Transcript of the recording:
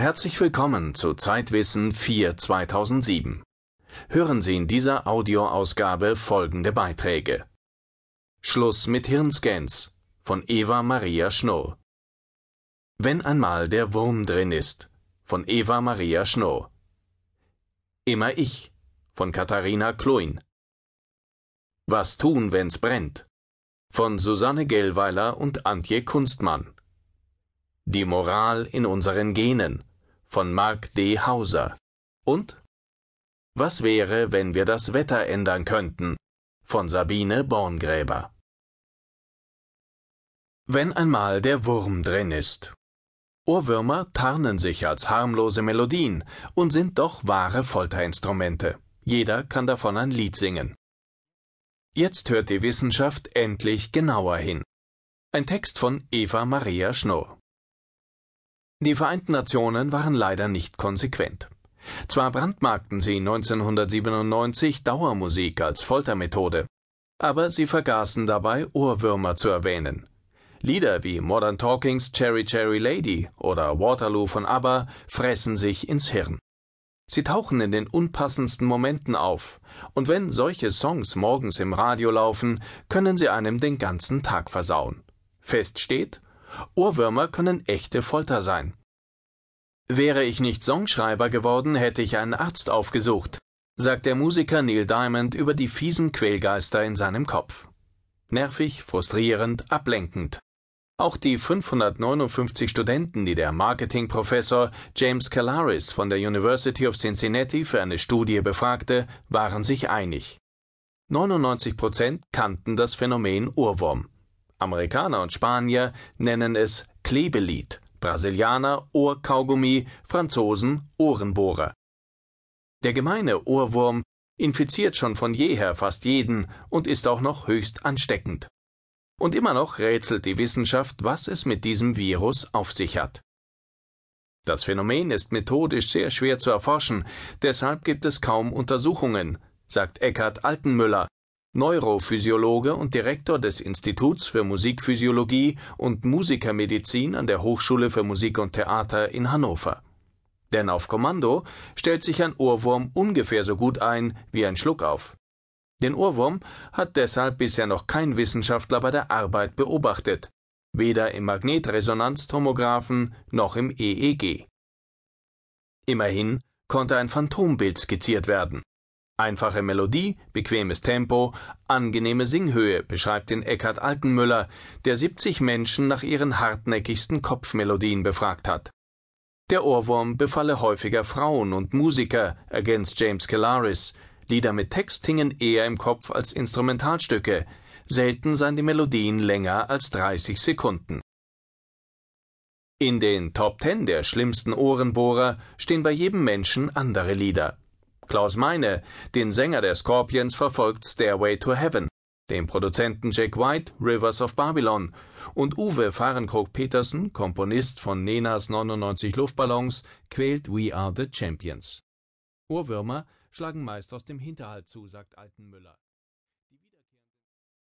Herzlich willkommen zu Zeitwissen 4 2007. Hören Sie in dieser Audioausgabe folgende Beiträge. Schluss mit Hirnscans von Eva Maria Schnurr. Wenn einmal der Wurm drin ist von Eva Maria Schnurr. Immer ich von Katharina Kluin. Was tun, wenn's brennt von Susanne Gellweiler und Antje Kunstmann. Die Moral in unseren Genen von Mark D. Hauser und Was wäre, wenn wir das Wetter ändern könnten von Sabine Borngräber. Wenn einmal der Wurm drin ist. Ohrwürmer tarnen sich als harmlose Melodien und sind doch wahre Folterinstrumente. Jeder kann davon ein Lied singen. Jetzt hört die Wissenschaft endlich genauer hin. Ein Text von Eva Maria Schnurr. Die Vereinten Nationen waren leider nicht konsequent. Zwar brandmarkten sie 1997 Dauermusik als Foltermethode, aber sie vergaßen dabei Ohrwürmer zu erwähnen. Lieder wie Modern Talkings Cherry Cherry Lady oder Waterloo von ABBA fressen sich ins Hirn. Sie tauchen in den unpassendsten Momenten auf, und wenn solche Songs morgens im Radio laufen, können sie einem den ganzen Tag versauen. Fest steht, Ohrwürmer können echte Folter sein. Wäre ich nicht Songschreiber geworden, hätte ich einen Arzt aufgesucht, sagt der Musiker Neil Diamond über die fiesen Quälgeister in seinem Kopf. Nervig, frustrierend, ablenkend. Auch die 559 Studenten, die der Marketingprofessor James Calaris von der University of Cincinnati für eine Studie befragte, waren sich einig. 99 Prozent kannten das Phänomen Ohrwurm. Amerikaner und Spanier nennen es Klebelied, Brasilianer Ohrkaugummi, Franzosen Ohrenbohrer. Der gemeine Ohrwurm infiziert schon von jeher fast jeden und ist auch noch höchst ansteckend. Und immer noch rätselt die Wissenschaft, was es mit diesem Virus auf sich hat. Das Phänomen ist methodisch sehr schwer zu erforschen, deshalb gibt es kaum Untersuchungen, sagt Eckhard Altenmüller, Neurophysiologe und Direktor des Instituts für Musikphysiologie und Musikermedizin an der Hochschule für Musik und Theater in Hannover. Denn auf Kommando stellt sich ein Ohrwurm ungefähr so gut ein wie ein Schluckauf. Den Ohrwurm hat deshalb bisher noch kein Wissenschaftler bei der Arbeit beobachtet, weder im Magnetresonanztomographen noch im EEG. Immerhin konnte ein Phantombild skizziert werden. Einfache Melodie, bequemes Tempo, angenehme Singhöhe beschreibt den Eckhard Altenmüller, der 70 Menschen nach ihren hartnäckigsten Kopfmelodien befragt hat. Der Ohrwurm befalle häufiger Frauen und Musiker, ergänzt James Kellaris, Lieder mit Text hingen eher im Kopf als Instrumentalstücke, selten seien die Melodien länger als 30 Sekunden. In den Top Ten der schlimmsten Ohrenbohrer stehen bei jedem Menschen andere Lieder. Klaus Meine, den Sänger der Scorpions, verfolgt Stairway to Heaven, dem Produzenten Jack White Rivers of Babylon und Uwe Fahrenkrog-Petersen, Komponist von Nenas 99 Luftballons, quält We Are the Champions. Ohrwürmer schlagen meist aus dem Hinterhalt zu, sagt Altenmüller